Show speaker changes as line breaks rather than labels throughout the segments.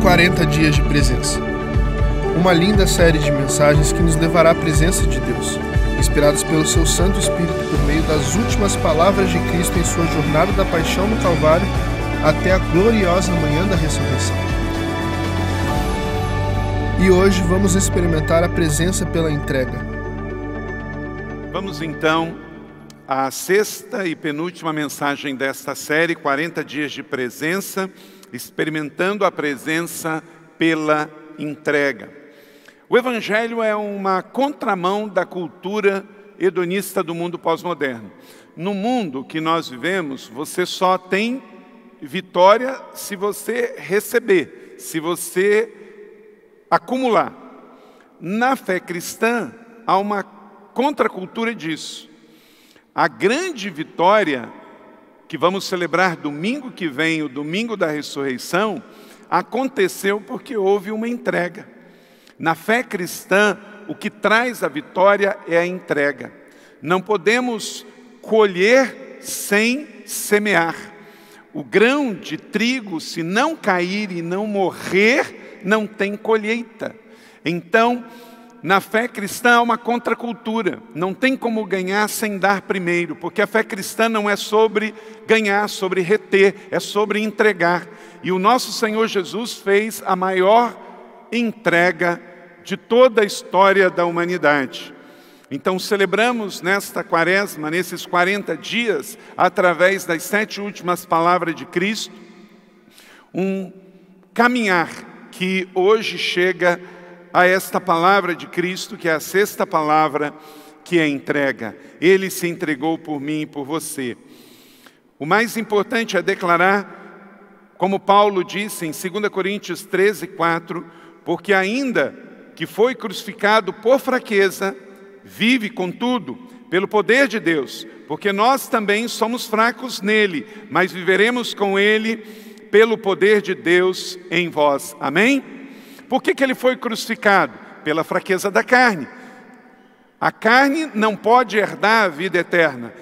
40 dias de presença. Uma linda série de mensagens que nos levará à presença de Deus, inspirados pelo seu Santo Espírito por meio das últimas palavras de Cristo em sua jornada da paixão no Calvário até a gloriosa manhã da ressurreição. E hoje vamos experimentar a presença pela entrega.
Vamos então à sexta e penúltima mensagem desta série, 40 dias de presença experimentando a presença pela entrega. O Evangelho é uma contramão da cultura hedonista do mundo pós-moderno. No mundo que nós vivemos, você só tem vitória se você receber, se você acumular. Na fé cristã, há uma contracultura disso. A grande vitória que vamos celebrar domingo que vem, o domingo da ressurreição, aconteceu porque houve uma entrega. Na fé cristã, o que traz a vitória é a entrega. Não podemos colher sem semear. O grão de trigo, se não cair e não morrer, não tem colheita. Então, na fé cristã há uma contracultura. Não tem como ganhar sem dar primeiro, porque a fé cristã não é sobre ganhar, sobre reter, é sobre entregar. E o nosso Senhor Jesus fez a maior entrega de toda a história da humanidade. Então celebramos nesta quaresma, nesses 40 dias, através das sete últimas palavras de Cristo, um caminhar que hoje chega a a esta palavra de Cristo, que é a sexta palavra, que é entrega. Ele se entregou por mim e por você. O mais importante é declarar, como Paulo disse em 2 Coríntios 13, 4, porque ainda que foi crucificado por fraqueza, vive, contudo, pelo poder de Deus, porque nós também somos fracos nele, mas viveremos com ele pelo poder de Deus em vós. Amém? Por que, que ele foi crucificado? Pela fraqueza da carne. A carne não pode herdar a vida eterna,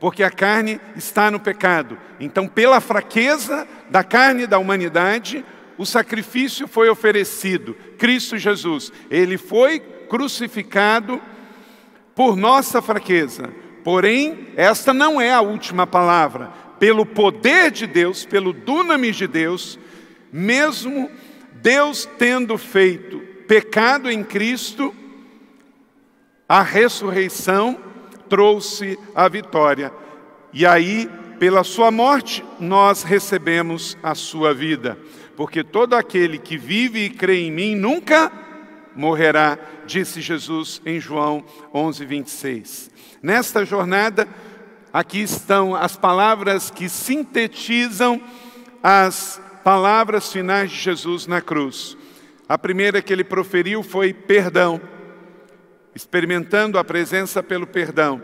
porque a carne está no pecado. Então, pela fraqueza da carne da humanidade, o sacrifício foi oferecido. Cristo Jesus, ele foi crucificado por nossa fraqueza. Porém, esta não é a última palavra. Pelo poder de Deus, pelo dunamis de Deus, mesmo Deus tendo feito pecado em Cristo, a ressurreição trouxe a vitória. E aí, pela sua morte, nós recebemos a sua vida. Porque todo aquele que vive e crê em mim nunca morrerá, disse Jesus em João 11, 26. Nesta jornada, aqui estão as palavras que sintetizam as palavras finais de Jesus na cruz. A primeira que ele proferiu foi perdão, experimentando a presença pelo perdão.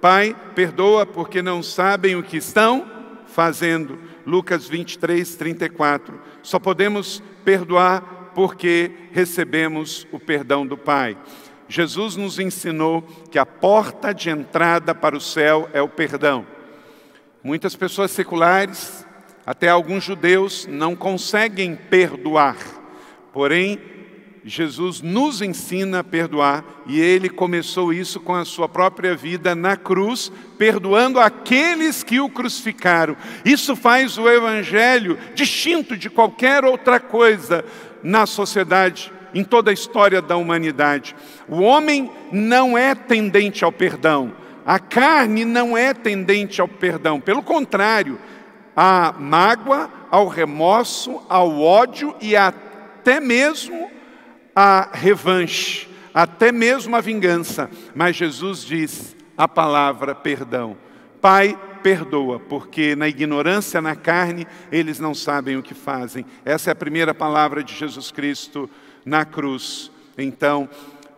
Pai, perdoa porque não sabem o que estão fazendo. Lucas 23, 34. Só podemos perdoar porque recebemos o perdão do Pai. Jesus nos ensinou que a porta de entrada para o céu é o perdão. Muitas pessoas seculares até alguns judeus não conseguem perdoar, porém, Jesus nos ensina a perdoar e ele começou isso com a sua própria vida na cruz, perdoando aqueles que o crucificaram. Isso faz o Evangelho distinto de qualquer outra coisa na sociedade, em toda a história da humanidade. O homem não é tendente ao perdão, a carne não é tendente ao perdão, pelo contrário, à mágoa, ao remorso, ao ódio e até mesmo à revanche, até mesmo à vingança. Mas Jesus diz a palavra perdão. Pai, perdoa, porque na ignorância, na carne, eles não sabem o que fazem. Essa é a primeira palavra de Jesus Cristo na cruz. Então,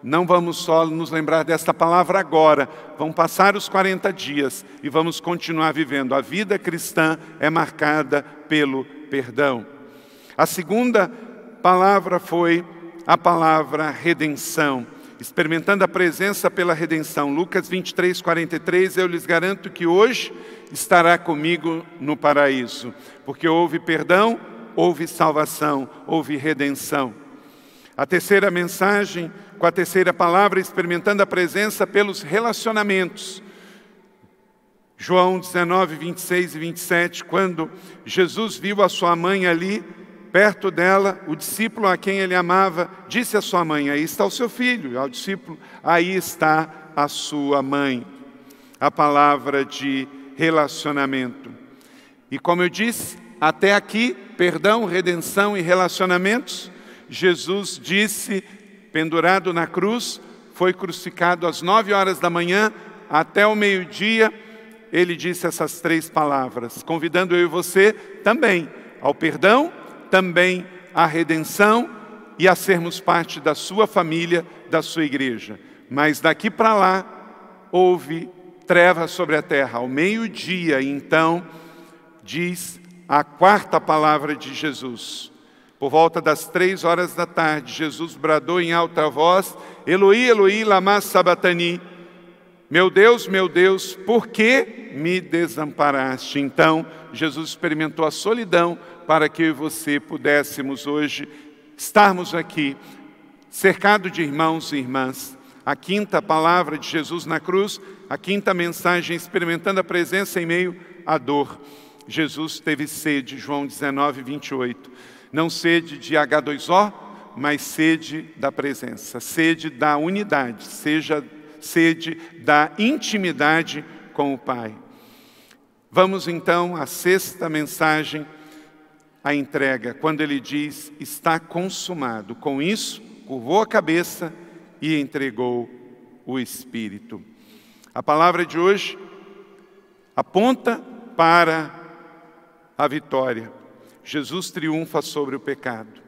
não vamos só nos lembrar desta palavra agora, vão passar os 40 dias e vamos continuar vivendo. A vida cristã é marcada pelo perdão. A segunda palavra foi a palavra redenção, experimentando a presença pela redenção. Lucas 23, 43, eu lhes garanto que hoje estará comigo no paraíso, porque houve perdão houve salvação, houve redenção. A terceira mensagem, com a terceira palavra, experimentando a presença pelos relacionamentos. João 19, 26 e 27, quando Jesus viu a sua mãe ali, perto dela, o discípulo a quem ele amava, disse à sua mãe: Aí está o seu filho, ao discípulo, aí está a sua mãe. A palavra de relacionamento. E como eu disse, até aqui, perdão, redenção e relacionamentos, Jesus disse, pendurado na cruz, foi crucificado às nove horas da manhã, até o meio-dia, ele disse essas três palavras, convidando eu e você também ao perdão, também à redenção e a sermos parte da sua família, da sua igreja. Mas daqui para lá houve trevas sobre a terra. Ao meio-dia, então, diz a quarta palavra de Jesus. Por volta das três horas da tarde, Jesus bradou em alta voz: Eloi, Eloi, lama sabatani. Meu Deus, meu Deus, por que me desamparaste? Então, Jesus experimentou a solidão para que eu e você pudéssemos hoje estarmos aqui, cercado de irmãos e irmãs. A quinta palavra de Jesus na cruz, a quinta mensagem, experimentando a presença em meio à dor. Jesus teve sede, João 19, 28. Não sede de H2O, mas sede da presença, sede da unidade, seja sede da intimidade com o Pai. Vamos então à sexta mensagem, a entrega, quando ele diz: está consumado. Com isso, curvou a cabeça e entregou o Espírito. A palavra de hoje aponta para a vitória. Jesus triunfa sobre o pecado.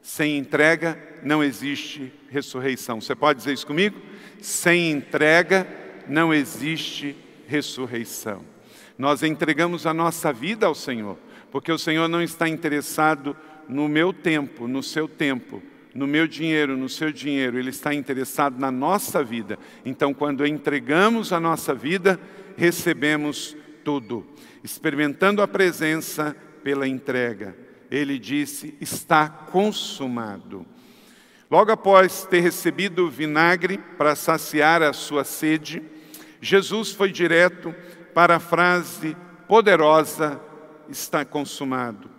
Sem entrega não existe ressurreição. Você pode dizer isso comigo? Sem entrega não existe ressurreição. Nós entregamos a nossa vida ao Senhor, porque o Senhor não está interessado no meu tempo, no seu tempo, no meu dinheiro, no seu dinheiro, Ele está interessado na nossa vida. Então, quando entregamos a nossa vida, recebemos tudo experimentando a presença pela entrega. Ele disse: Está consumado. Logo após ter recebido o vinagre para saciar a sua sede, Jesus foi direto para a frase poderosa: Está consumado.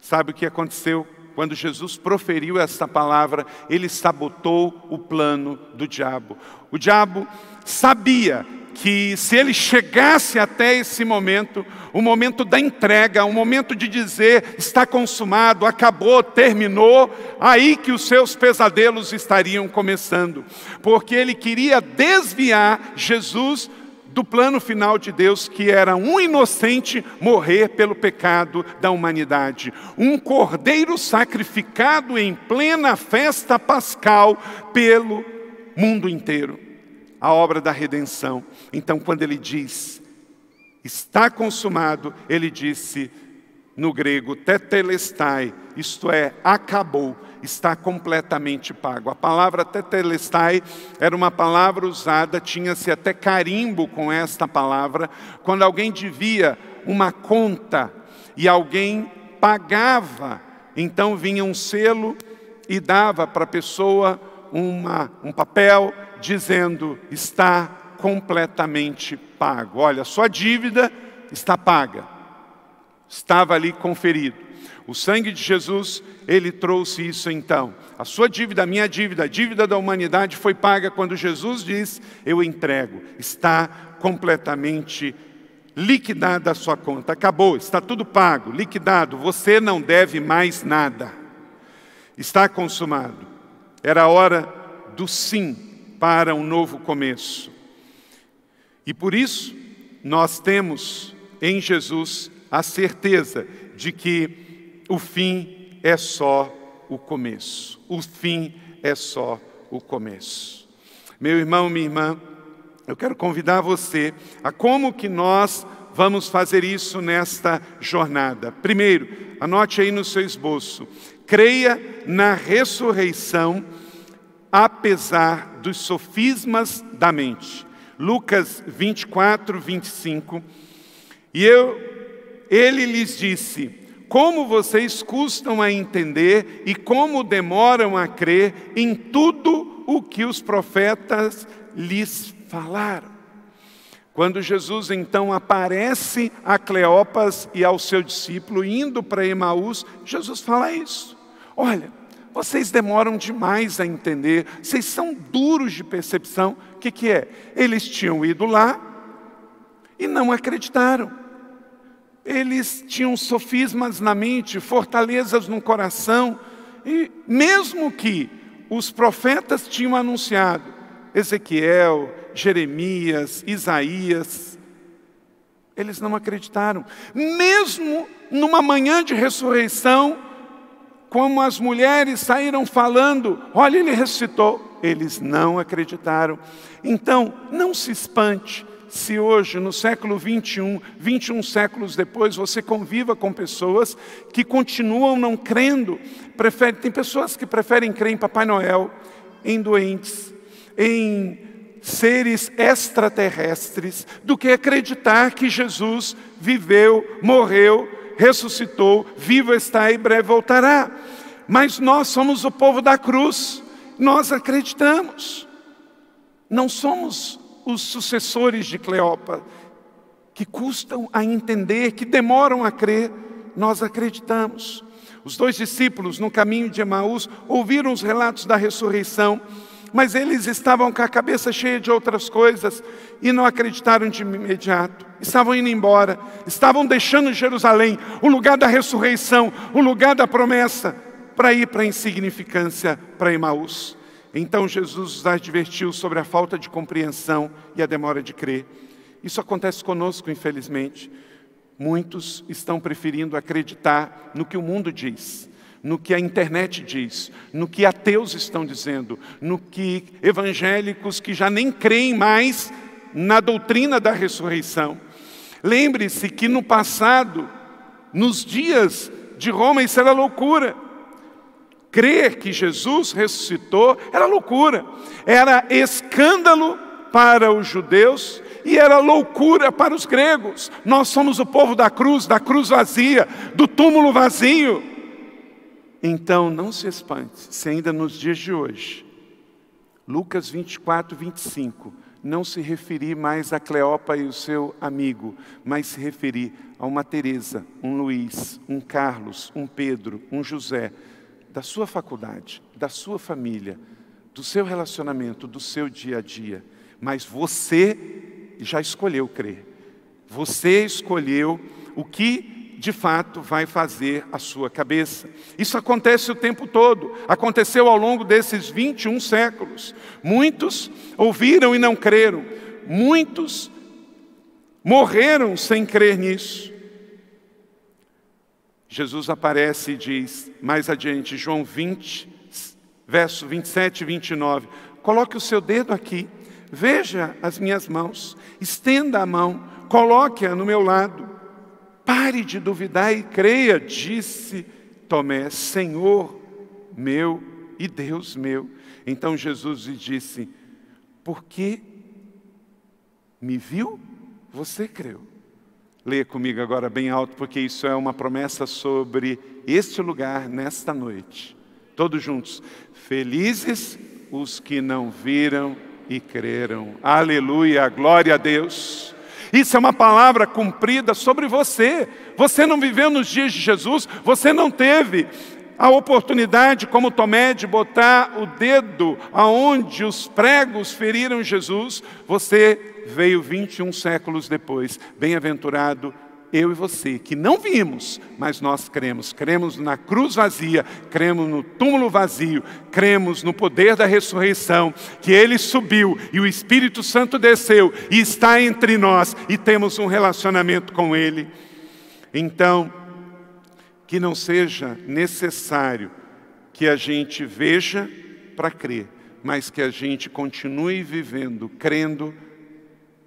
Sabe o que aconteceu? Quando Jesus proferiu essa palavra, ele sabotou o plano do diabo. O diabo sabia que se ele chegasse até esse momento, o momento da entrega, o momento de dizer está consumado, acabou, terminou, aí que os seus pesadelos estariam começando, porque ele queria desviar Jesus do plano final de Deus, que era um inocente morrer pelo pecado da humanidade, um cordeiro sacrificado em plena festa pascal pelo mundo inteiro a obra da redenção. Então, quando ele diz, está consumado, ele disse no grego, tetelestai, isto é, acabou, está completamente pago. A palavra tetelestai era uma palavra usada, tinha-se até carimbo com esta palavra, quando alguém devia uma conta e alguém pagava, então vinha um selo e dava para a pessoa uma, um papel dizendo: está completamente pago. Olha, sua dívida está paga, estava ali conferido. O sangue de Jesus, ele trouxe isso então. A sua dívida, a minha dívida, a dívida da humanidade foi paga quando Jesus diz: Eu entrego, está completamente liquidada a sua conta. Acabou, está tudo pago, liquidado, você não deve mais nada. Está consumado. Era a hora do sim para um novo começo. E por isso, nós temos em Jesus a certeza de que o fim é só o começo. O fim é só o começo. Meu irmão, minha irmã, eu quero convidar você a como que nós vamos fazer isso nesta jornada. Primeiro, anote aí no seu esboço. Creia na ressurreição apesar dos sofismas da mente. Lucas 24, 25. E eu, ele lhes disse: como vocês custam a entender e como demoram a crer em tudo o que os profetas lhes falaram. Quando Jesus então aparece a Cleopas e ao seu discípulo indo para Emaús, Jesus fala isso. Olha, vocês demoram demais a entender, vocês são duros de percepção. O que, que é? Eles tinham ido lá e não acreditaram. Eles tinham sofismas na mente, fortalezas no coração, e mesmo que os profetas tinham anunciado, Ezequiel, Jeremias, Isaías, eles não acreditaram. Mesmo numa manhã de ressurreição, como as mulheres saíram falando, olha, ele ressuscitou, eles não acreditaram. Então, não se espante se hoje, no século 21, 21 séculos depois, você conviva com pessoas que continuam não crendo, prefere, tem pessoas que preferem crer em Papai Noel, em doentes, em seres extraterrestres do que acreditar que Jesus viveu, morreu, ressuscitou, vivo está e breve voltará. Mas nós somos o povo da cruz, nós acreditamos. Não somos os sucessores de Cleópatra, que custam a entender, que demoram a crer, nós acreditamos. Os dois discípulos no caminho de Emaús ouviram os relatos da ressurreição mas eles estavam com a cabeça cheia de outras coisas e não acreditaram de imediato. Estavam indo embora, estavam deixando Jerusalém, o lugar da ressurreição, o lugar da promessa, para ir para a insignificância, para Emaús. Então Jesus os advertiu sobre a falta de compreensão e a demora de crer. Isso acontece conosco, infelizmente. Muitos estão preferindo acreditar no que o mundo diz no que a internet diz, no que ateus estão dizendo, no que evangélicos que já nem creem mais na doutrina da ressurreição. Lembre-se que no passado, nos dias de Roma, isso era loucura. Crer que Jesus ressuscitou era loucura, era escândalo para os judeus e era loucura para os gregos. Nós somos o povo da cruz, da cruz vazia, do túmulo vazio. Então não se espante se ainda nos dias de hoje, Lucas 24, 25, não se referir mais a Cleopa e o seu amigo, mas se referir a uma Teresa, um Luiz, um Carlos, um Pedro, um José, da sua faculdade, da sua família, do seu relacionamento, do seu dia a dia. Mas você já escolheu crer. Você escolheu o que de fato vai fazer a sua cabeça. Isso acontece o tempo todo, aconteceu ao longo desses 21 séculos. Muitos ouviram e não creram, muitos morreram sem crer nisso. Jesus aparece e diz, mais adiante, João 20, verso 27 e 29, coloque o seu dedo aqui, veja as minhas mãos, estenda a mão, coloque-a no meu lado. Pare de duvidar e creia, disse Tomé, Senhor meu e Deus meu. Então Jesus lhe disse: Porque me viu, você creu. Leia comigo agora bem alto, porque isso é uma promessa sobre este lugar nesta noite. Todos juntos. Felizes os que não viram e creram. Aleluia, glória a Deus. Isso é uma palavra cumprida sobre você. Você não viveu nos dias de Jesus, você não teve a oportunidade, como Tomé, de botar o dedo aonde os pregos feriram Jesus. Você veio 21 séculos depois. Bem-aventurado eu e você, que não vimos, mas nós cremos. Cremos na cruz vazia, cremos no túmulo vazio, cremos no poder da ressurreição, que ele subiu e o Espírito Santo desceu e está entre nós e temos um relacionamento com ele. Então, que não seja necessário que a gente veja para crer, mas que a gente continue vivendo, crendo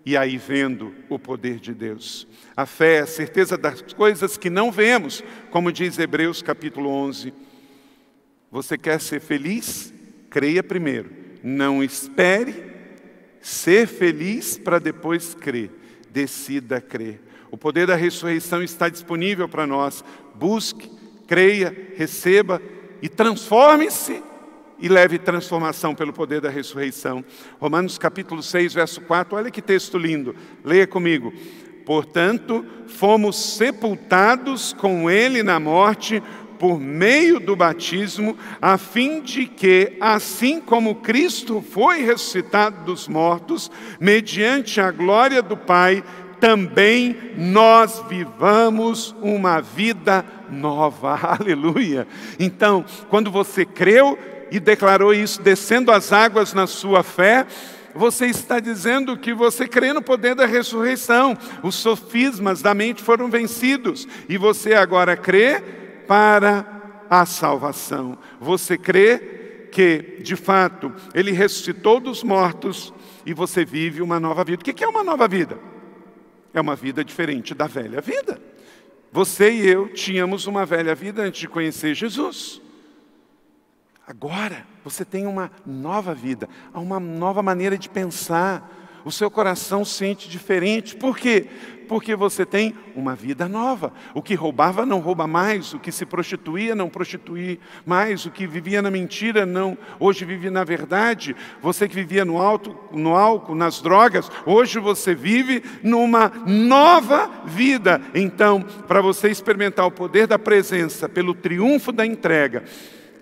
e aí vendo o poder de Deus. A fé é a certeza das coisas que não vemos, como diz Hebreus capítulo 11. Você quer ser feliz? Creia primeiro. Não espere ser feliz para depois crer. Decida crer. O poder da ressurreição está disponível para nós. Busque, creia, receba e transforme-se e leve transformação pelo poder da ressurreição. Romanos capítulo 6, verso 4, olha que texto lindo. Leia comigo. Portanto, fomos sepultados com ele na morte por meio do batismo, a fim de que, assim como Cristo foi ressuscitado dos mortos, mediante a glória do Pai, também nós vivamos uma vida nova. Aleluia. Então, quando você creu e declarou isso descendo as águas na sua fé, você está dizendo que você crê no poder da ressurreição. Os sofismas da mente foram vencidos e você agora crê para a salvação. Você crê que, de fato, ele ressuscitou dos mortos e você vive uma nova vida. O que é uma nova vida? É uma vida diferente da velha vida. Você e eu tínhamos uma velha vida antes de conhecer Jesus. Agora você tem uma nova vida, há uma nova maneira de pensar. O seu coração sente diferente. Por quê? Porque você tem uma vida nova. O que roubava não rouba mais, o que se prostituía não prostitui mais, o que vivia na mentira não, hoje vive na verdade. Você que vivia no alto, no álcool, nas drogas, hoje você vive numa nova vida. Então, para você experimentar o poder da presença pelo triunfo da entrega,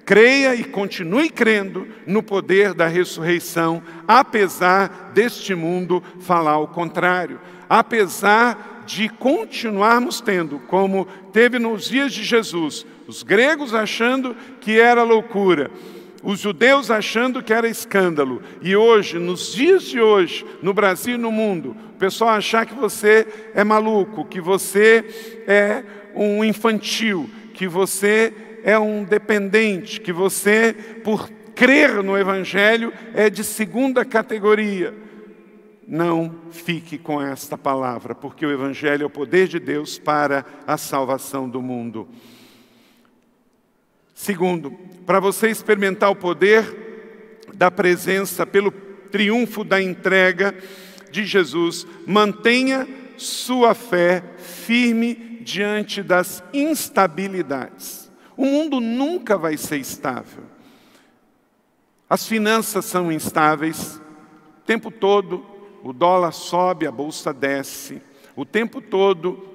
Creia e continue crendo no poder da ressurreição, apesar deste mundo falar o contrário. Apesar de continuarmos tendo, como teve nos dias de Jesus, os gregos achando que era loucura, os judeus achando que era escândalo, e hoje, nos dias de hoje, no Brasil e no mundo, o pessoal achar que você é maluco, que você é um infantil, que você é um dependente, que você, por crer no Evangelho, é de segunda categoria. Não fique com esta palavra, porque o Evangelho é o poder de Deus para a salvação do mundo. Segundo, para você experimentar o poder da presença pelo triunfo da entrega de Jesus, mantenha sua fé firme diante das instabilidades. O mundo nunca vai ser estável. As finanças são instáveis. O tempo todo o dólar sobe, a bolsa desce. O tempo todo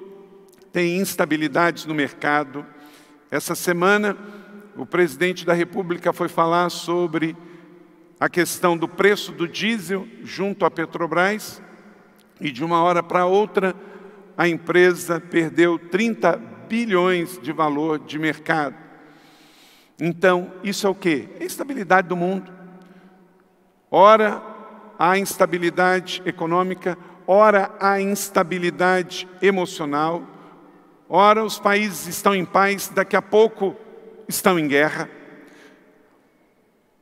tem instabilidades no mercado. Essa semana, o presidente da República foi falar sobre a questão do preço do diesel junto à Petrobras e de uma hora para outra a empresa perdeu 30 bilhões de valor de mercado. Então, isso é o que? É a instabilidade do mundo. Ora, há instabilidade econômica, ora, há instabilidade emocional, ora, os países estão em paz, daqui a pouco estão em guerra.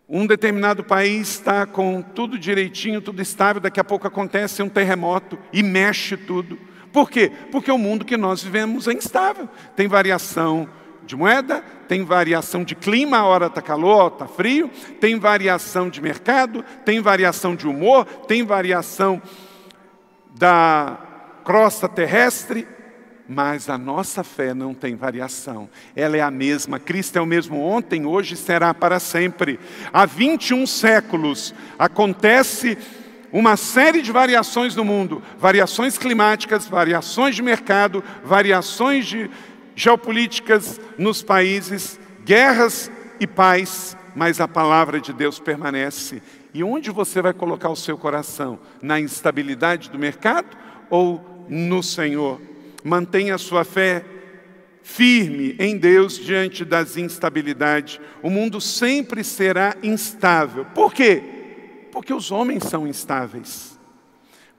Um determinado país está com tudo direitinho, tudo estável, daqui a pouco acontece um terremoto e mexe tudo. Por quê? Porque o mundo que nós vivemos é instável. Tem variação de moeda, tem variação de clima, a hora está calor, está frio, tem variação de mercado, tem variação de humor, tem variação da crosta terrestre, mas a nossa fé não tem variação, ela é a mesma. Cristo é o mesmo ontem, hoje será para sempre. Há 21 séculos acontece uma série de variações no mundo, variações climáticas, variações de mercado, variações de geopolíticas nos países, guerras e paz, mas a palavra de Deus permanece. E onde você vai colocar o seu coração? Na instabilidade do mercado ou no Senhor? Mantenha a sua fé firme em Deus diante das instabilidades. O mundo sempre será instável. Por quê? Porque os homens são instáveis.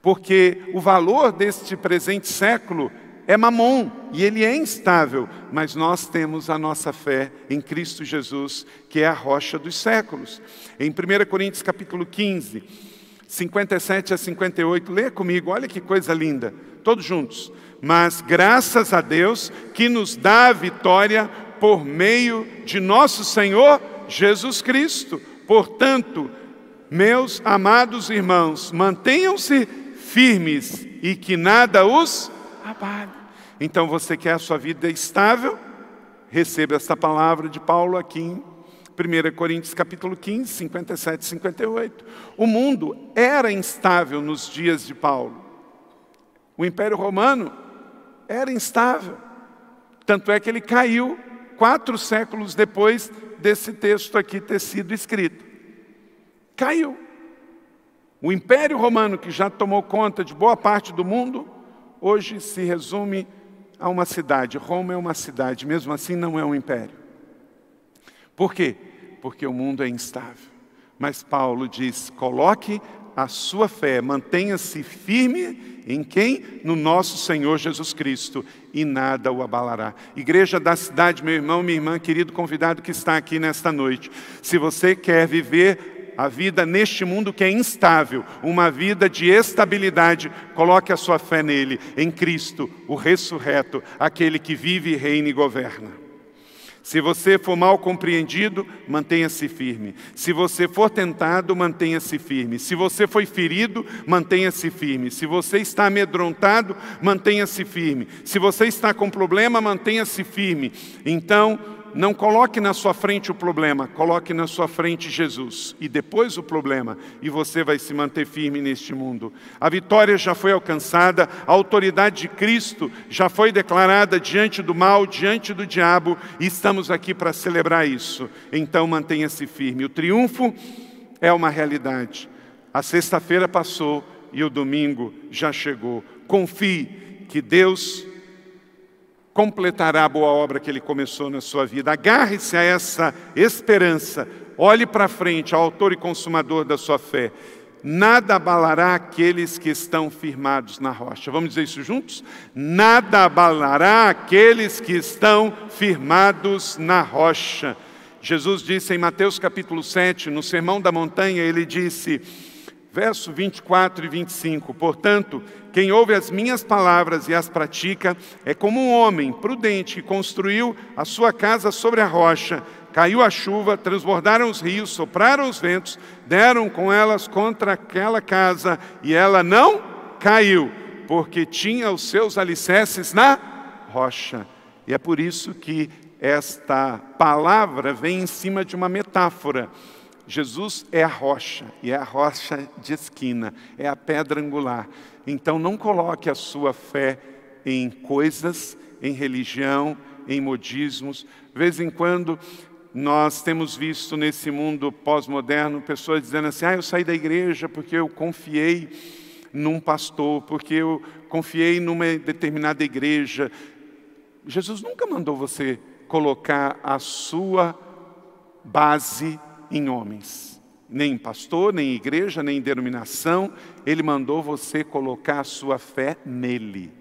Porque o valor deste presente século é mamon e ele é instável, mas nós temos a nossa fé em Cristo Jesus, que é a rocha dos séculos. Em 1 Coríntios capítulo 15, 57 a 58, leia comigo, olha que coisa linda, todos juntos. Mas graças a Deus que nos dá a vitória por meio de nosso Senhor Jesus Cristo. Portanto, meus amados irmãos, mantenham-se firmes e que nada os trabalho. Então você quer a sua vida estável? Receba esta palavra de Paulo aqui em 1 Coríntios capítulo 15, 57 e 58. O mundo era instável nos dias de Paulo. O Império Romano era instável. Tanto é que ele caiu quatro séculos depois desse texto aqui ter sido escrito. Caiu. O Império Romano, que já tomou conta de boa parte do mundo, hoje se resume a uma cidade. Roma é uma cidade, mesmo assim não é um império. Por quê? Porque o mundo é instável. Mas Paulo diz: coloque a sua fé, mantenha-se firme em quem? No nosso Senhor Jesus Cristo, e nada o abalará. Igreja da cidade, meu irmão, minha irmã, querido convidado que está aqui nesta noite, se você quer viver a vida neste mundo que é instável, uma vida de estabilidade, coloque a sua fé nele, em Cristo, o ressurreto, aquele que vive, reina e governa. Se você for mal compreendido, mantenha-se firme. Se você for tentado, mantenha-se firme. Se você foi ferido, mantenha-se firme. Se você está amedrontado, mantenha-se firme. Se você está com problema, mantenha-se firme. Então, não coloque na sua frente o problema, coloque na sua frente Jesus e depois o problema, e você vai se manter firme neste mundo. A vitória já foi alcançada, a autoridade de Cristo já foi declarada diante do mal, diante do diabo, e estamos aqui para celebrar isso. Então mantenha-se firme. O triunfo é uma realidade. A sexta-feira passou e o domingo já chegou. Confie que Deus completará a boa obra que ele começou na sua vida. Agarre-se a essa esperança, olhe para frente, ao autor e consumador da sua fé. Nada abalará aqueles que estão firmados na rocha. Vamos dizer isso juntos? Nada abalará aqueles que estão firmados na rocha. Jesus disse em Mateus capítulo 7, no Sermão da Montanha, ele disse: Verso 24 e 25: Portanto, quem ouve as minhas palavras e as pratica é como um homem prudente que construiu a sua casa sobre a rocha. Caiu a chuva, transbordaram os rios, sopraram os ventos, deram com elas contra aquela casa e ela não caiu, porque tinha os seus alicerces na rocha. E é por isso que esta palavra vem em cima de uma metáfora. Jesus é a rocha, e é a rocha de esquina, é a pedra angular. Então não coloque a sua fé em coisas, em religião, em modismos. De vez em quando nós temos visto nesse mundo pós-moderno pessoas dizendo assim: ah, eu saí da igreja porque eu confiei num pastor, porque eu confiei numa determinada igreja. Jesus nunca mandou você colocar a sua base em homens, nem em pastor, nem em igreja, nem em denominação. Ele mandou você colocar a sua fé nele.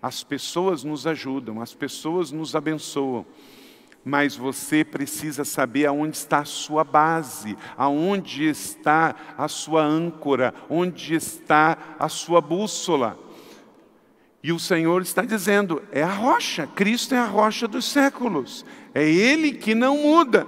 As pessoas nos ajudam, as pessoas nos abençoam, mas você precisa saber aonde está a sua base, aonde está a sua âncora, onde está a sua bússola. E o Senhor está dizendo: é a rocha, Cristo é a rocha dos séculos, é Ele que não muda.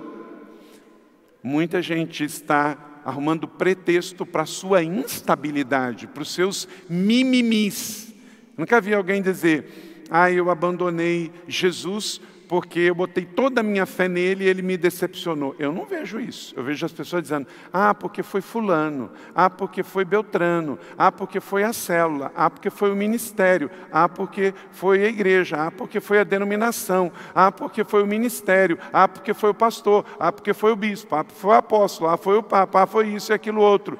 Muita gente está arrumando pretexto para a sua instabilidade, para os seus mimimis. Nunca vi alguém dizer, ah, eu abandonei Jesus porque eu botei toda a minha fé nele e ele me decepcionou. Eu não vejo isso. Eu vejo as pessoas dizendo: ah, porque foi Fulano, ah, porque foi Beltrano, ah, porque foi a célula, ah, porque foi o ministério, ah, porque foi a igreja, ah, porque foi a denominação, ah, porque foi o ministério, ah, porque foi o pastor, ah, porque foi o bispo, ah, porque foi o apóstolo, ah, foi o papa, ah, foi isso e aquilo outro.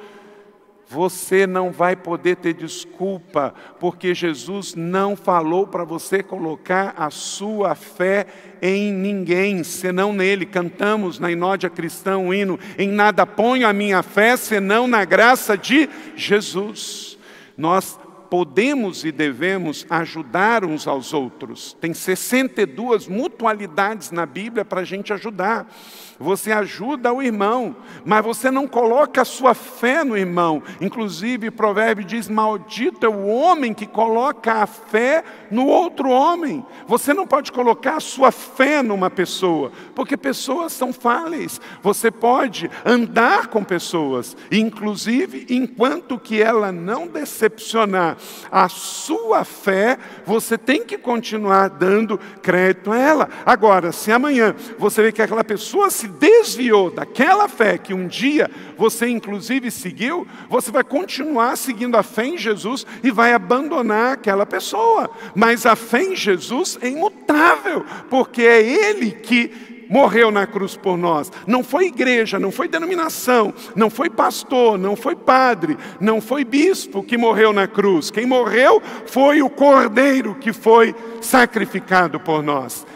Você não vai poder ter desculpa, porque Jesus não falou para você colocar a sua fé em ninguém, senão nele. Cantamos na Inódia Cristã um hino: Em nada ponho a minha fé, senão na graça de Jesus. Nós podemos e devemos ajudar uns aos outros. Tem 62 mutualidades na Bíblia para a gente ajudar. Você ajuda o irmão, mas você não coloca a sua fé no irmão. Inclusive, o provérbio diz: Maldito é o homem que coloca a fé no outro homem. Você não pode colocar a sua fé numa pessoa, porque pessoas são falhas. Você pode andar com pessoas, inclusive enquanto que ela não decepcionar, A sua fé, você tem que continuar dando crédito a ela. Agora, se amanhã você vê que aquela pessoa se desviou daquela fé que um dia você inclusive seguiu, você vai continuar seguindo a fé em Jesus e vai abandonar aquela pessoa. Mas a fé em Jesus é imutável, porque é Ele que morreu na cruz por nós. Não foi igreja, não foi denominação, não foi pastor, não foi padre, não foi bispo que morreu na cruz. Quem morreu foi o cordeiro que foi sacrificado por nós.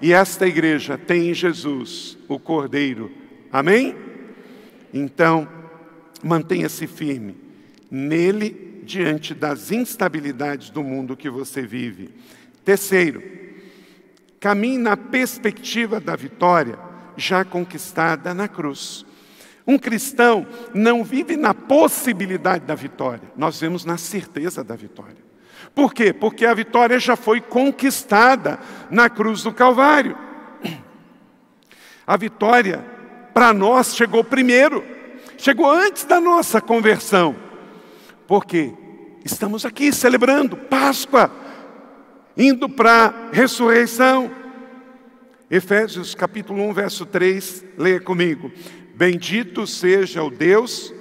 E esta igreja tem em Jesus o cordeiro. Amém? Então, mantenha-se firme nele diante das instabilidades do mundo que você vive. Terceiro, caminhe na perspectiva da vitória já conquistada na cruz. Um cristão não vive na possibilidade da vitória, nós vemos na certeza da vitória. Por quê? Porque a vitória já foi conquistada na cruz do Calvário. A vitória, para nós, chegou primeiro, chegou antes da nossa conversão. Porque estamos aqui celebrando Páscoa, indo para a ressurreição. Efésios capítulo 1, verso 3, leia comigo. Bendito seja o Deus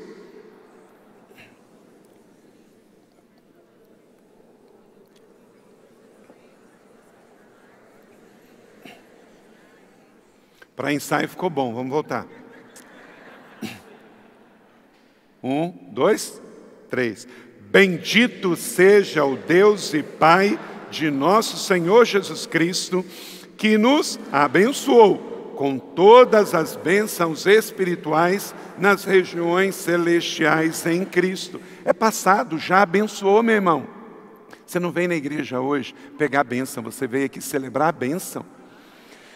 Para ensaio ficou bom, vamos voltar. Um, dois, três. Bendito seja o Deus e Pai de nosso Senhor Jesus Cristo, que nos abençoou com todas as bênçãos espirituais nas regiões celestiais em Cristo. É passado, já abençoou, meu irmão. Você não vem na igreja hoje pegar a bênção, você veio aqui celebrar a bênção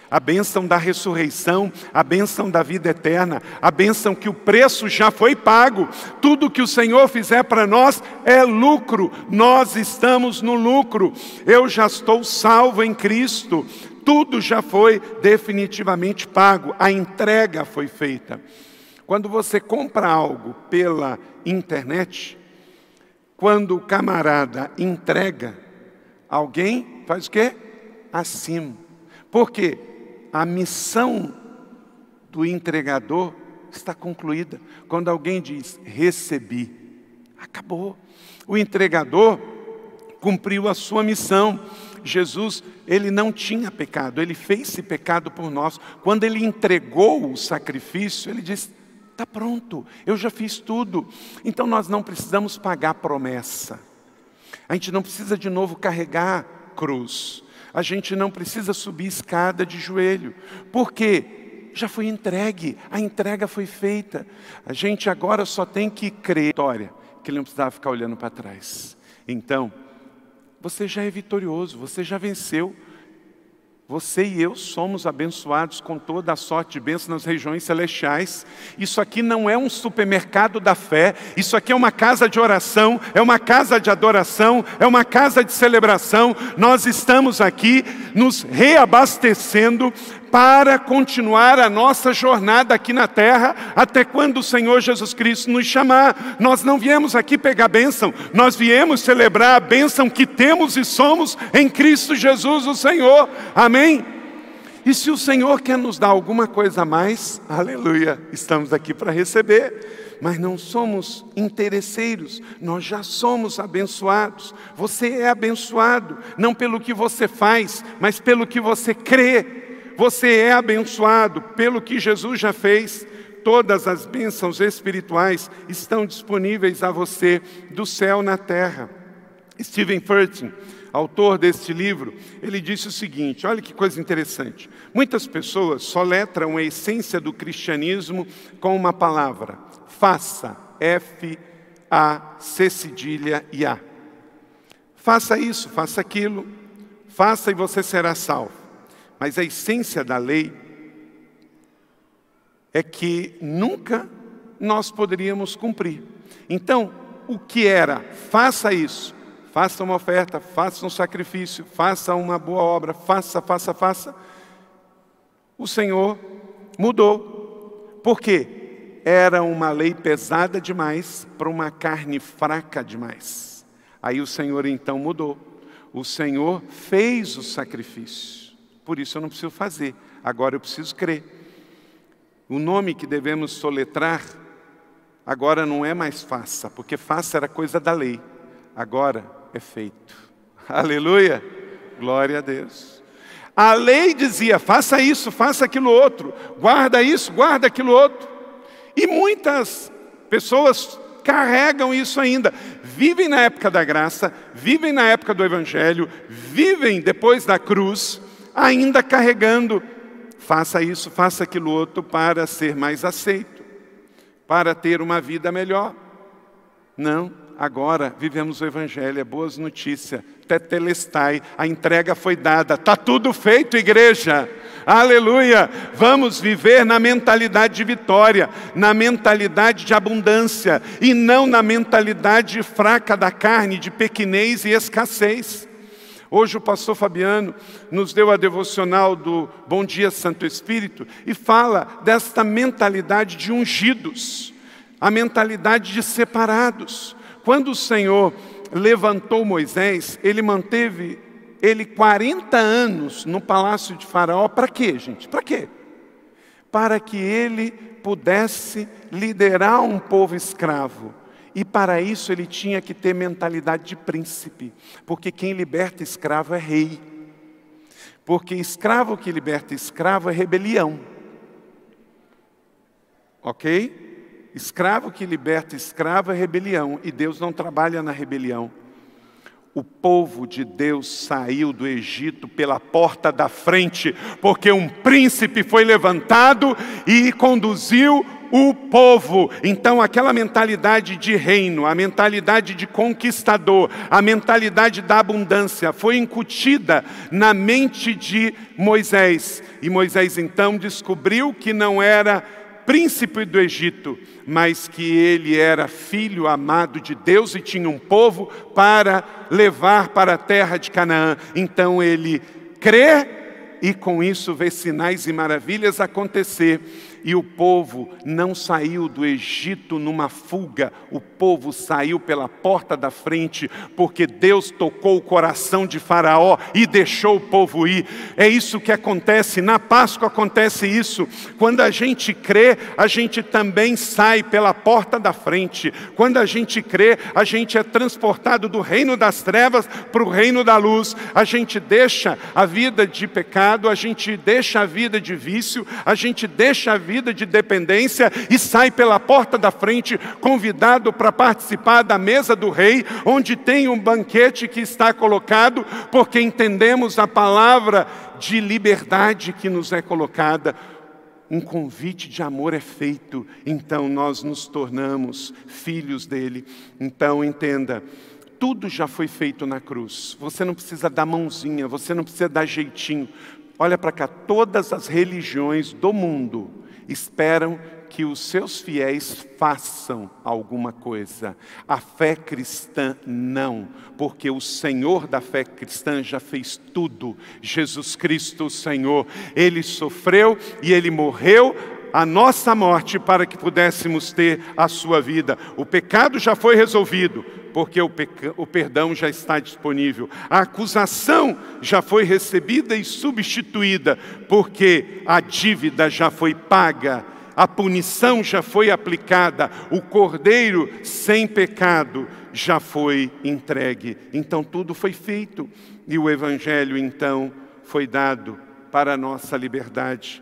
a bênção da ressurreição, a bênção da vida eterna, a bênção que o preço já foi pago. Tudo que o Senhor fizer para nós é lucro, nós estamos no lucro. Eu já estou salvo em Cristo, tudo já foi definitivamente pago, a entrega foi feita. Quando você compra algo pela internet, quando o camarada entrega, alguém faz o quê? Acima. Por quê? A missão do entregador está concluída. Quando alguém diz recebi, acabou. O entregador cumpriu a sua missão. Jesus, ele não tinha pecado, ele fez esse pecado por nós. Quando ele entregou o sacrifício, ele disse: está pronto, eu já fiz tudo. Então nós não precisamos pagar promessa. A gente não precisa de novo carregar cruz a gente não precisa subir escada de joelho. Por quê? Já foi entregue, a entrega foi feita. A gente agora só tem que crer, história, que ele não precisava ficar olhando para trás. Então, você já é vitorioso, você já venceu. Você e eu somos abençoados com toda a sorte de bênçãos nas regiões celestiais. Isso aqui não é um supermercado da fé, isso aqui é uma casa de oração, é uma casa de adoração, é uma casa de celebração. Nós estamos aqui nos reabastecendo para continuar a nossa jornada aqui na terra, até quando o Senhor Jesus Cristo nos chamar. Nós não viemos aqui pegar bênção, nós viemos celebrar a bênção que temos e somos em Cristo Jesus, o Senhor. Amém? E se o Senhor quer nos dar alguma coisa a mais, aleluia, estamos aqui para receber. Mas não somos interesseiros, nós já somos abençoados. Você é abençoado, não pelo que você faz, mas pelo que você crê. Você é abençoado pelo que Jesus já fez. Todas as bênçãos espirituais estão disponíveis a você do céu na terra. Stephen Furtick, autor deste livro, ele disse o seguinte: olha que coisa interessante. Muitas pessoas soletram a essência do cristianismo com uma palavra: faça, F, A, C cedilha e A. Faça isso, faça aquilo, faça e você será salvo. Mas a essência da lei é que nunca nós poderíamos cumprir. Então, o que era? Faça isso. Faça uma oferta, faça um sacrifício, faça uma boa obra, faça, faça, faça. O Senhor mudou. Por quê? Era uma lei pesada demais para uma carne fraca demais. Aí o Senhor então mudou. O Senhor fez o sacrifício. Por isso eu não preciso fazer. Agora eu preciso crer. O nome que devemos soletrar agora não é mais faça, porque faça era coisa da lei. Agora é feito. Aleluia! Glória a Deus. A lei dizia: faça isso, faça aquilo outro, guarda isso, guarda aquilo outro. E muitas pessoas carregam isso ainda. Vivem na época da graça, vivem na época do Evangelho, vivem depois da cruz, ainda carregando. Faça isso, faça aquilo outro para ser mais aceito, para ter uma vida melhor. Não, agora vivemos o Evangelho, é boas notícias. Tetelestai, a entrega foi dada, está tudo feito, igreja. Aleluia! Vamos viver na mentalidade de vitória, na mentalidade de abundância e não na mentalidade fraca da carne, de pequenez e escassez. Hoje o pastor Fabiano nos deu a devocional do Bom Dia Santo Espírito e fala desta mentalidade de ungidos, a mentalidade de separados. Quando o Senhor levantou Moisés, ele manteve ele 40 anos no palácio de Faraó, para quê, gente? Para quê? Para que ele pudesse liderar um povo escravo. E para isso ele tinha que ter mentalidade de príncipe, porque quem liberta escravo é rei. Porque escravo que liberta escravo é rebelião. Ok? Escravo que liberta escravo é rebelião, e Deus não trabalha na rebelião. O povo de Deus saiu do Egito pela porta da frente, porque um príncipe foi levantado e conduziu o povo. Então, aquela mentalidade de reino, a mentalidade de conquistador, a mentalidade da abundância foi incutida na mente de Moisés. E Moisés então descobriu que não era príncipe do Egito, mas que ele era filho amado de Deus e tinha um povo para levar para a terra de Canaã. Então ele crê e com isso vê sinais e maravilhas acontecer. E o povo não saiu do Egito numa fuga, o povo saiu pela porta da frente, porque Deus tocou o coração de Faraó e deixou o povo ir. É isso que acontece, na Páscoa acontece isso. Quando a gente crê, a gente também sai pela porta da frente. Quando a gente crê, a gente é transportado do reino das trevas para o reino da luz. A gente deixa a vida de pecado, a gente deixa a vida de vício, a gente deixa a vida vida de dependência e sai pela porta da frente, convidado para participar da mesa do rei, onde tem um banquete que está colocado, porque entendemos a palavra de liberdade que nos é colocada. Um convite de amor é feito, então nós nos tornamos filhos dele. Então entenda, tudo já foi feito na cruz. Você não precisa dar mãozinha, você não precisa dar jeitinho. Olha para cá, todas as religiões do mundo esperam que os seus fiéis façam alguma coisa. A fé cristã não, porque o Senhor da fé cristã já fez tudo. Jesus Cristo, o Senhor, ele sofreu e ele morreu a nossa morte para que pudéssemos ter a sua vida. O pecado já foi resolvido, porque o, o perdão já está disponível. A acusação já foi recebida e substituída, porque a dívida já foi paga. A punição já foi aplicada, o cordeiro sem pecado já foi entregue. Então tudo foi feito e o evangelho então foi dado para a nossa liberdade.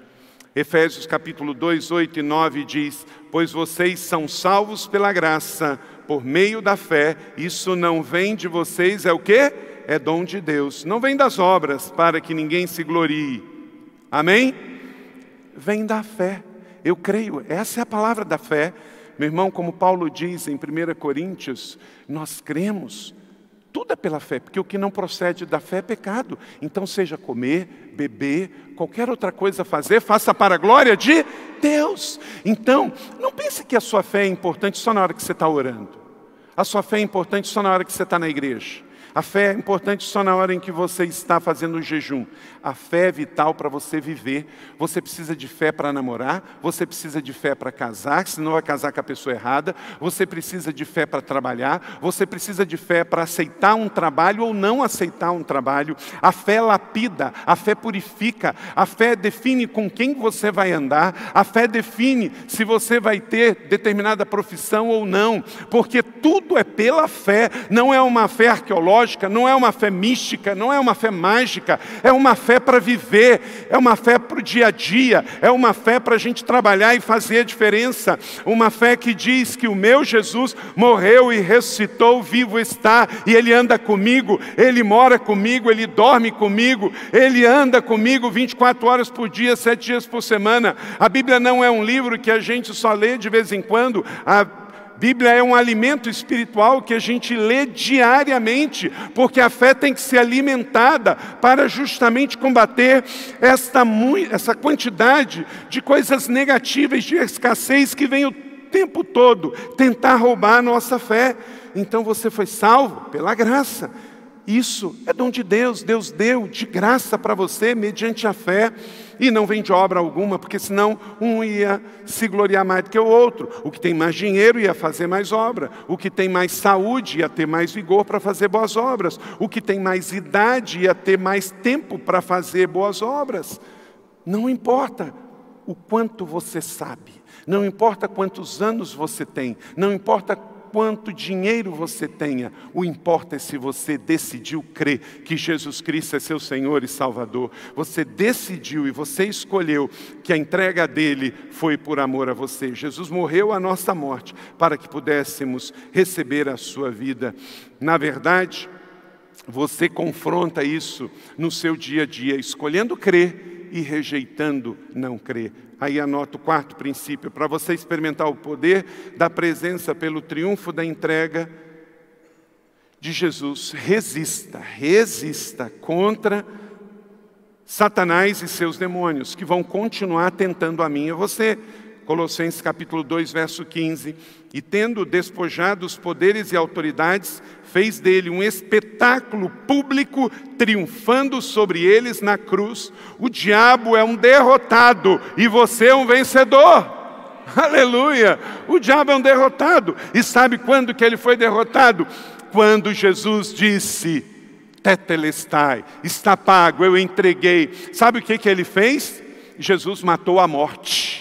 Efésios capítulo 2, 8 e 9 diz: Pois vocês são salvos pela graça, por meio da fé, isso não vem de vocês, é o que? É dom de Deus. Não vem das obras, para que ninguém se glorie. Amém? Vem da fé. Eu creio, essa é a palavra da fé. Meu irmão, como Paulo diz em 1 Coríntios, nós cremos tudo é pela fé, porque o que não procede da fé é pecado. Então, seja comer, beber, qualquer outra coisa fazer, faça para a glória de Deus. Então, não pense que a sua fé é importante só na hora que você está orando. A sua fé é importante só na hora que você está na igreja. A fé é importante só na hora em que você está fazendo o jejum. A fé é vital para você viver. Você precisa de fé para namorar, você precisa de fé para casar, senão vai casar com a pessoa errada. Você precisa de fé para trabalhar, você precisa de fé para aceitar um trabalho ou não aceitar um trabalho. A fé lapida, a fé purifica, a fé define com quem você vai andar, a fé define se você vai ter determinada profissão ou não, porque tudo é pela fé, não é uma fé arqueológica, não é uma fé mística, não é uma fé mágica, é uma fé para viver, é uma fé para o dia a dia, é uma fé para a gente trabalhar e fazer a diferença, uma fé que diz que o meu Jesus morreu e ressuscitou, vivo está, e Ele anda comigo, Ele mora comigo, Ele dorme comigo, Ele anda comigo 24 horas por dia, sete dias por semana. A Bíblia não é um livro que a gente só lê de vez em quando, a Bíblia é um alimento espiritual que a gente lê diariamente, porque a fé tem que ser alimentada para justamente combater esta, essa quantidade de coisas negativas, de escassez que vem o tempo todo tentar roubar a nossa fé. Então você foi salvo pela graça. Isso é dom de Deus, Deus deu de graça para você mediante a fé. E não vem de obra alguma, porque senão um ia se gloriar mais do que o outro. O que tem mais dinheiro ia fazer mais obra. O que tem mais saúde ia ter mais vigor para fazer boas obras. O que tem mais idade ia ter mais tempo para fazer boas obras. Não importa o quanto você sabe, não importa quantos anos você tem, não importa quanto dinheiro você tenha, o importa é se você decidiu crer que Jesus Cristo é seu Senhor e Salvador. Você decidiu e você escolheu que a entrega dele foi por amor a você. Jesus morreu a nossa morte para que pudéssemos receber a sua vida. Na verdade, você confronta isso no seu dia a dia, escolhendo crer e rejeitando não crer. Aí anota o quarto princípio, para você experimentar o poder da presença pelo triunfo da entrega de Jesus. Resista, resista contra Satanás e seus demônios, que vão continuar tentando a mim e você. Colossenses capítulo 2, verso 15. E tendo despojado os poderes e autoridades, fez dele um espetáculo público, triunfando sobre eles na cruz. O diabo é um derrotado e você é um vencedor. Aleluia! O diabo é um derrotado. E sabe quando que ele foi derrotado? Quando Jesus disse: Tetelestai, está pago, eu entreguei. Sabe o que, que ele fez? Jesus matou a morte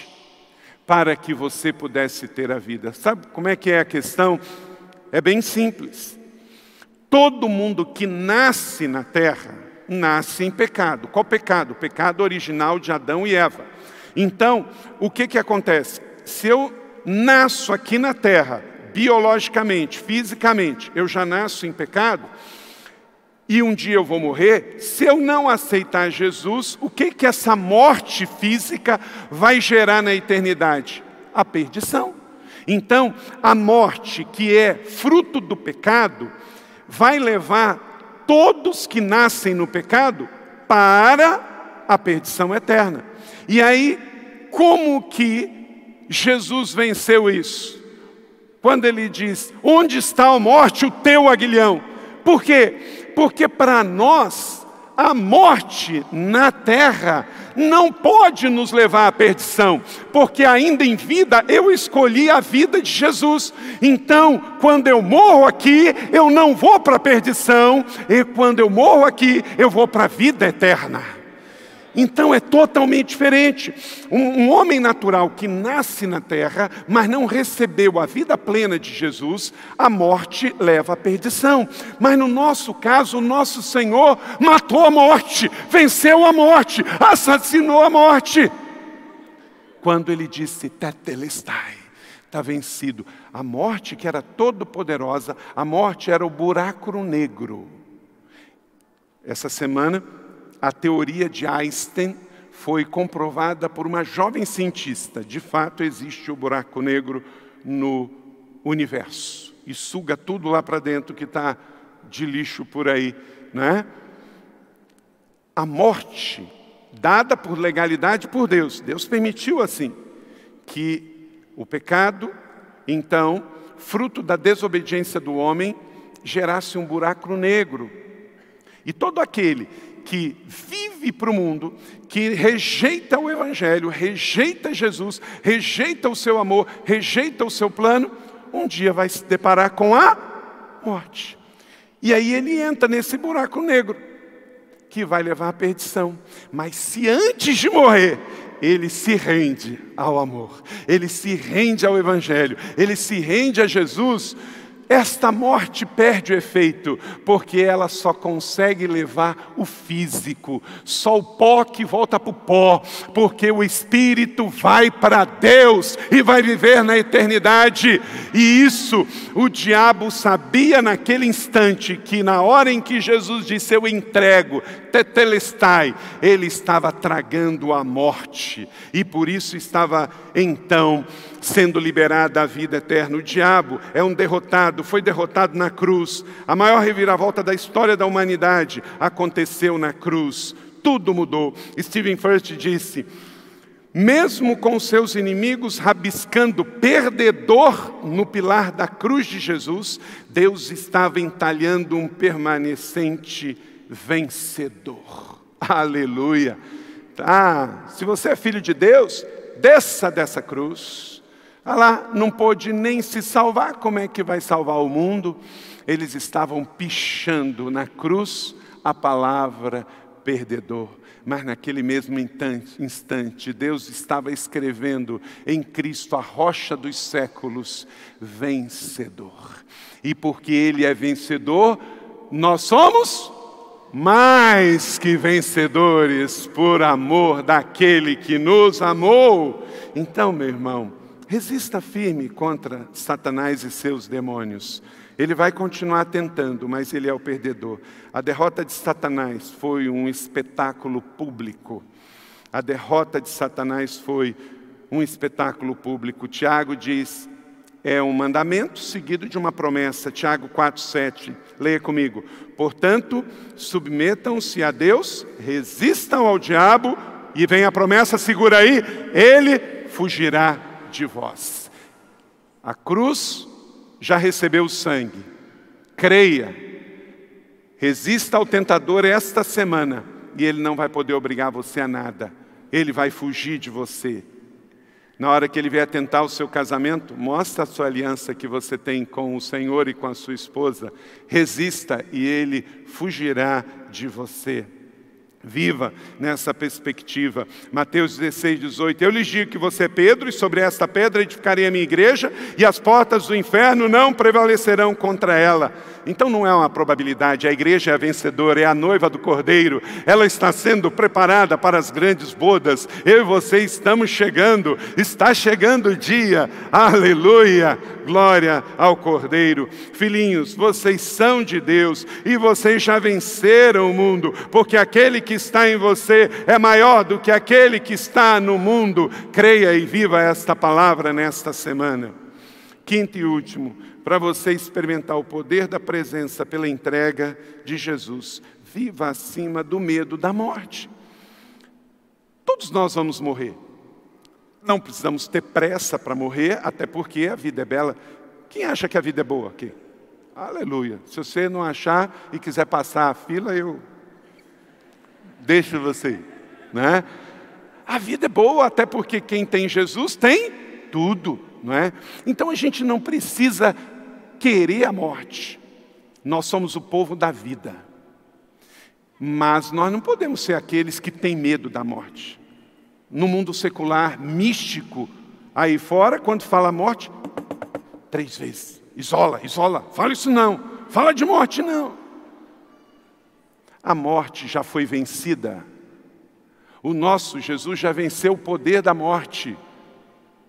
para que você pudesse ter a vida. Sabe como é que é a questão? É bem simples. Todo mundo que nasce na terra, nasce em pecado. Qual pecado? Pecado original de Adão e Eva. Então, o que, que acontece? Se eu nasço aqui na terra, biologicamente, fisicamente, eu já nasço em pecado, e um dia eu vou morrer, se eu não aceitar Jesus, o que que essa morte física vai gerar na eternidade? A perdição. Então, a morte que é fruto do pecado, vai levar todos que nascem no pecado para a perdição eterna. E aí, como que Jesus venceu isso? Quando ele diz: Onde está a morte, o teu aguilhão? Por quê? Porque para nós, a morte na terra não pode nos levar à perdição, porque ainda em vida eu escolhi a vida de Jesus. Então, quando eu morro aqui, eu não vou para a perdição, e quando eu morro aqui, eu vou para a vida eterna. Então é totalmente diferente. Um, um, homem natural que nasce na terra, mas não recebeu a vida plena de Jesus, a morte leva à perdição. Mas no nosso caso, o nosso Senhor matou a morte, venceu a morte, assassinou a morte. Quando ele disse, Tetelestai, está vencido. A morte, que era todo poderosa, a morte era o buraco negro. Essa semana a teoria de Einstein foi comprovada por uma jovem cientista. De fato, existe o buraco negro no universo e suga tudo lá para dentro que está de lixo por aí, né? A morte dada por legalidade por Deus, Deus permitiu assim que o pecado, então, fruto da desobediência do homem, gerasse um buraco negro. E todo aquele que vive para o mundo, que rejeita o Evangelho, rejeita Jesus, rejeita o seu amor, rejeita o seu plano, um dia vai se deparar com a morte. E aí ele entra nesse buraco negro, que vai levar à perdição. Mas se antes de morrer, ele se rende ao amor, ele se rende ao Evangelho, ele se rende a Jesus, esta morte perde o efeito, porque ela só consegue levar o físico, só o pó que volta para o pó, porque o espírito vai para Deus e vai viver na eternidade. E isso o diabo sabia naquele instante, que na hora em que Jesus disse: Eu entrego, tetelestai, ele estava tragando a morte, e por isso estava então sendo liberada a vida eterna. O diabo é um derrotado, foi derrotado na cruz. A maior reviravolta da história da humanidade aconteceu na cruz. Tudo mudou. Stephen First disse: mesmo com seus inimigos rabiscando perdedor no pilar da cruz de Jesus, Deus estava entalhando um permanecente vencedor. Aleluia. Ah, se você é filho de Deus, desça dessa cruz ah lá, não pôde nem se salvar, como é que vai salvar o mundo? Eles estavam pichando na cruz a palavra perdedor. Mas naquele mesmo instante, Deus estava escrevendo em Cristo, a rocha dos séculos, vencedor. E porque Ele é vencedor, nós somos mais que vencedores por amor daquele que nos amou. Então, meu irmão, Resista firme contra Satanás e seus demônios. Ele vai continuar tentando, mas ele é o perdedor. A derrota de Satanás foi um espetáculo público. A derrota de Satanás foi um espetáculo público. Tiago diz: é um mandamento seguido de uma promessa. Tiago 4,7. Leia comigo. Portanto, submetam-se a Deus, resistam ao diabo, e vem a promessa, segura aí, ele fugirá de vós. A cruz já recebeu o sangue. Creia. Resista ao tentador esta semana e ele não vai poder obrigar você a nada. Ele vai fugir de você. Na hora que ele vier tentar o seu casamento, mostra a sua aliança que você tem com o Senhor e com a sua esposa. Resista e ele fugirá de você. Viva nessa perspectiva. Mateus 16, 18. Eu lhes digo que você é Pedro, e sobre esta pedra edificarei a minha igreja, e as portas do inferno não prevalecerão contra ela. Então não é uma probabilidade, a igreja é a vencedora, é a noiva do cordeiro, ela está sendo preparada para as grandes bodas. Eu e você estamos chegando, está chegando o dia, aleluia, glória ao cordeiro. Filhinhos, vocês são de Deus e vocês já venceram o mundo, porque aquele que está em você é maior do que aquele que está no mundo. Creia e viva esta palavra nesta semana. Quinto e último, para você experimentar o poder da presença pela entrega de Jesus. Viva acima do medo da morte. Todos nós vamos morrer. Não precisamos ter pressa para morrer, até porque a vida é bela. Quem acha que a vida é boa aqui? Aleluia. Se você não achar e quiser passar a fila, eu deixo você, né? A vida é boa, até porque quem tem Jesus tem tudo, não é? Então a gente não precisa querer a morte. Nós somos o povo da vida. Mas nós não podemos ser aqueles que têm medo da morte. No mundo secular, místico, aí fora, quando fala morte, três vezes. Isola, isola, fala isso não. Fala de morte não. A morte já foi vencida. O nosso Jesus já venceu o poder da morte.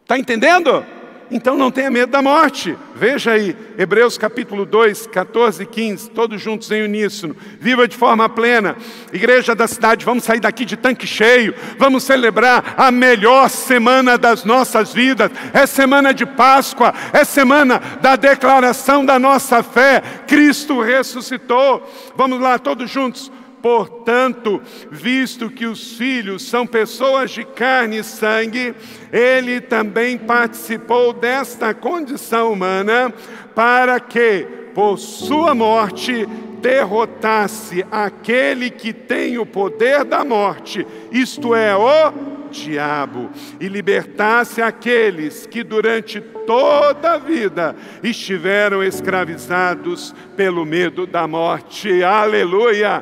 Está entendendo? Então não tenha medo da morte. Veja aí, Hebreus capítulo 2, 14 e 15, todos juntos em uníssono. Viva de forma plena. Igreja da cidade, vamos sair daqui de tanque cheio. Vamos celebrar a melhor semana das nossas vidas. É semana de Páscoa, é semana da declaração da nossa fé. Cristo ressuscitou. Vamos lá, todos juntos. Portanto, visto que os filhos são pessoas de carne e sangue, ele também participou desta condição humana, para que, por sua morte, derrotasse aquele que tem o poder da morte, isto é, o diabo, e libertasse aqueles que durante toda a vida estiveram escravizados pelo medo da morte. Aleluia!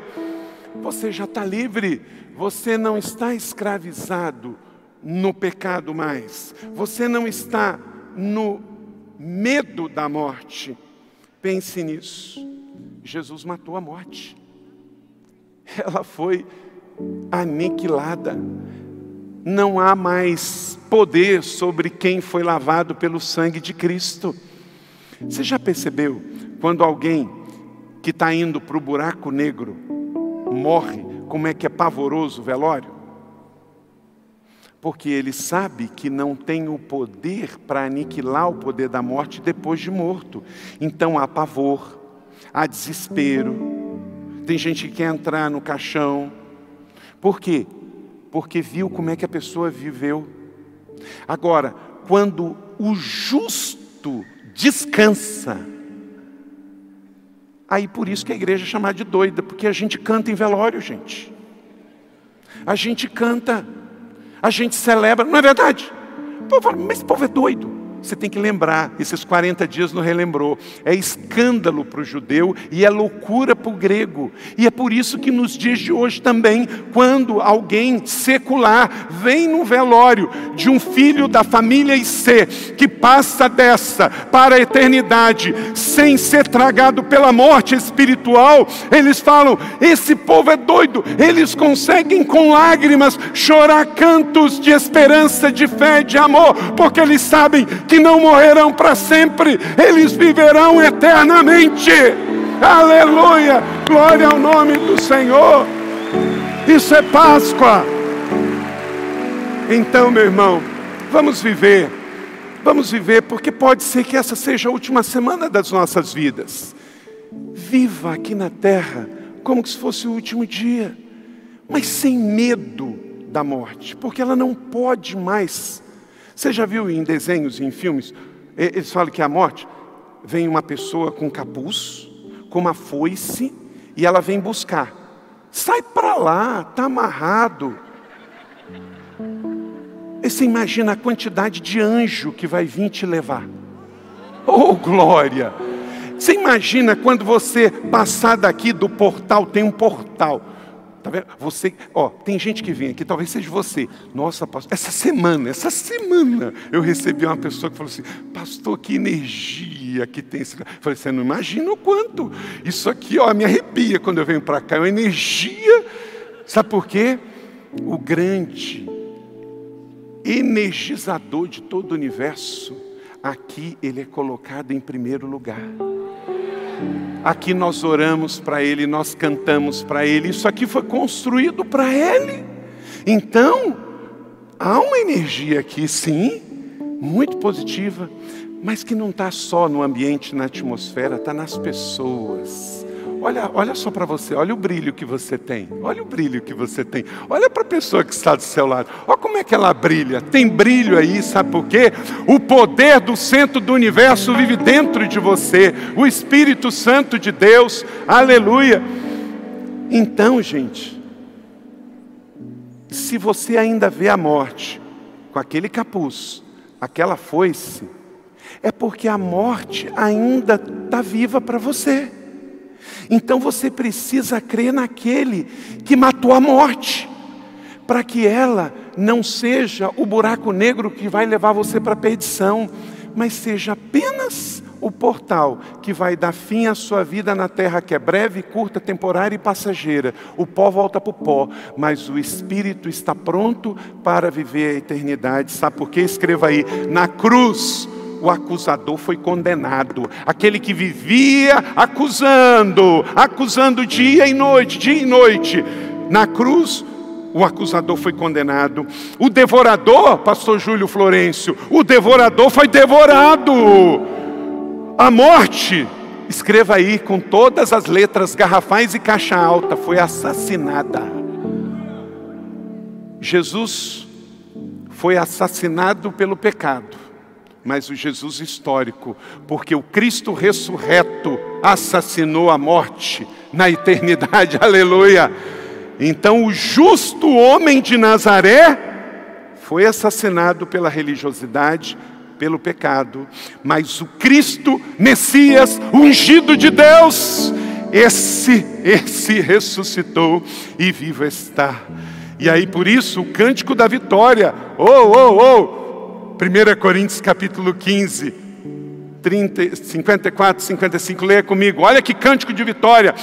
Você já está livre, você não está escravizado no pecado mais, você não está no medo da morte. Pense nisso. Jesus matou a morte. Ela foi aniquilada. Não há mais poder sobre quem foi lavado pelo sangue de Cristo. Você já percebeu quando alguém que está indo para o buraco negro morre, como é que é pavoroso o velório? Porque ele sabe que não tem o poder para aniquilar o poder da morte depois de morto. Então há pavor, há desespero. Tem gente que quer entrar no caixão. Por quê? Porque viu como é que a pessoa viveu. Agora, quando o justo descansa, aí por isso que a igreja é chamada de doida, porque a gente canta em velório, gente. A gente canta, a gente celebra, não é verdade? O povo fala, mas esse povo é doido. Você tem que lembrar, esses 40 dias não relembrou. É escândalo para o judeu e é loucura para o grego. E é por isso que nos dias de hoje também, quando alguém secular vem no velório de um filho da família IC, que passa dessa para a eternidade, sem ser tragado pela morte espiritual, eles falam: esse povo é doido. Eles conseguem com lágrimas chorar cantos de esperança, de fé, de amor, porque eles sabem que não morrerão para sempre, eles viverão eternamente. Aleluia! Glória ao nome do Senhor. Isso é Páscoa. Então, meu irmão, vamos viver. Vamos viver, porque pode ser que essa seja a última semana das nossas vidas. Viva aqui na terra como se fosse o último dia, mas sem medo da morte, porque ela não pode mais você já viu em desenhos e em filmes, eles falam que a morte vem uma pessoa com capuz, com uma foice, e ela vem buscar. Sai para lá, está amarrado. E você imagina a quantidade de anjo que vai vir te levar. Oh, glória! Você imagina quando você passar daqui do portal, tem um portal. Tá vendo? Você, ó, tem gente que vem aqui, talvez seja você. Nossa, pastor, essa semana, essa semana eu recebi uma pessoa que falou assim: "Pastor, que energia que tem esse". Eu falei: "Você não imagina o quanto. Isso aqui, ó, me arrepia quando eu venho para cá, é uma energia. Sabe por quê? O grande energizador de todo o universo, aqui ele é colocado em primeiro lugar. Aqui nós oramos para Ele, nós cantamos para Ele, isso aqui foi construído para Ele. Então, há uma energia aqui, sim, muito positiva, mas que não está só no ambiente, na atmosfera, está nas pessoas. Olha, olha só para você, olha o brilho que você tem. Olha o brilho que você tem. Olha para a pessoa que está do seu lado. Olha como é que ela brilha. Tem brilho aí, sabe por quê? O poder do centro do universo vive dentro de você. O Espírito Santo de Deus. Aleluia. Então, gente, se você ainda vê a morte com aquele capuz, aquela foice, é porque a morte ainda está viva para você. Então você precisa crer naquele que matou a morte, para que ela não seja o buraco negro que vai levar você para a perdição, mas seja apenas o portal que vai dar fim à sua vida na terra, que é breve, curta, temporária e passageira. O pó volta para o pó, mas o espírito está pronto para viver a eternidade. Sabe por quê? Escreva aí: na cruz o acusador foi condenado. Aquele que vivia acusando, acusando dia e noite, dia e noite. Na cruz, o acusador foi condenado. O devorador, pastor Júlio Florencio, o devorador foi devorado. A morte, escreva aí com todas as letras garrafais e caixa alta, foi assassinada. Jesus foi assassinado pelo pecado mas o Jesus histórico, porque o Cristo ressurreto assassinou a morte na eternidade, aleluia. Então, o justo homem de Nazaré foi assassinado pela religiosidade, pelo pecado, mas o Cristo, Messias, ungido de Deus, esse, esse ressuscitou e vivo está. E aí por isso o cântico da vitória. Oh, oh, oh. 1 Coríntios capítulo 15, 30, 54, 55, leia comigo. Olha que cântico de vitória.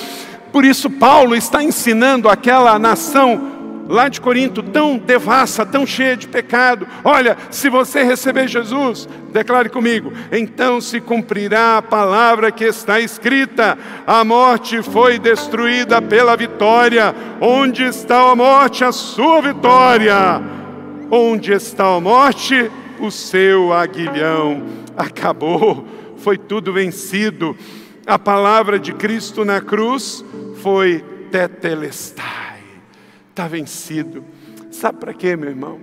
Por isso Paulo está ensinando aquela nação lá de Corinto, tão devassa, tão cheia de pecado. Olha, se você receber Jesus, declare comigo, então se cumprirá a palavra que está escrita: a morte foi destruída pela vitória. Onde está a morte? A sua vitória. Onde está a morte? O seu aguilhão. Acabou, foi tudo vencido. A palavra de Cristo na cruz foi tetelestai está vencido. Sabe para quê, meu irmão?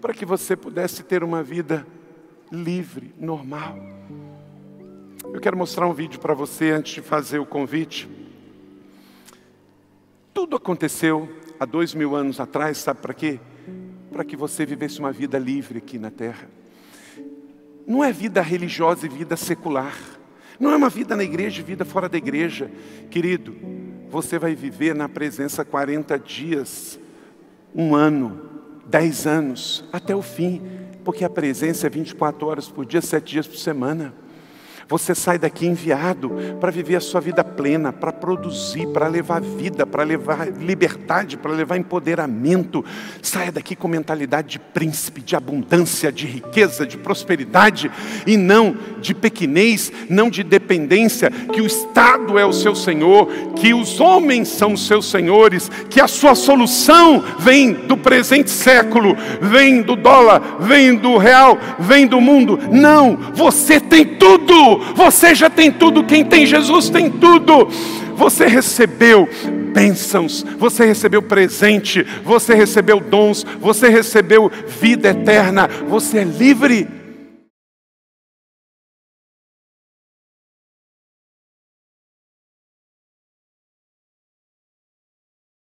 Para que você pudesse ter uma vida livre, normal. Eu quero mostrar um vídeo para você antes de fazer o convite. Tudo aconteceu há dois mil anos atrás, sabe para quê? Para que você vivesse uma vida livre aqui na terra. Não é vida religiosa e vida secular. Não é uma vida na igreja e vida fora da igreja. Querido, você vai viver na presença 40 dias, um ano, 10 anos, até o fim, porque a presença é 24 horas por dia, 7 dias por semana. Você sai daqui enviado para viver a sua vida plena, para produzir, para levar vida, para levar liberdade, para levar empoderamento. Saia daqui com mentalidade de príncipe, de abundância, de riqueza, de prosperidade e não de pequenez, não de dependência, que o Estado é o seu Senhor, que os homens são os seus senhores, que a sua solução vem do presente século, vem do dólar, vem do real, vem do mundo. Não, você tem tudo você já tem tudo, quem tem Jesus tem tudo. Você recebeu bênçãos, você recebeu presente, você recebeu dons, você recebeu vida eterna, você é livre.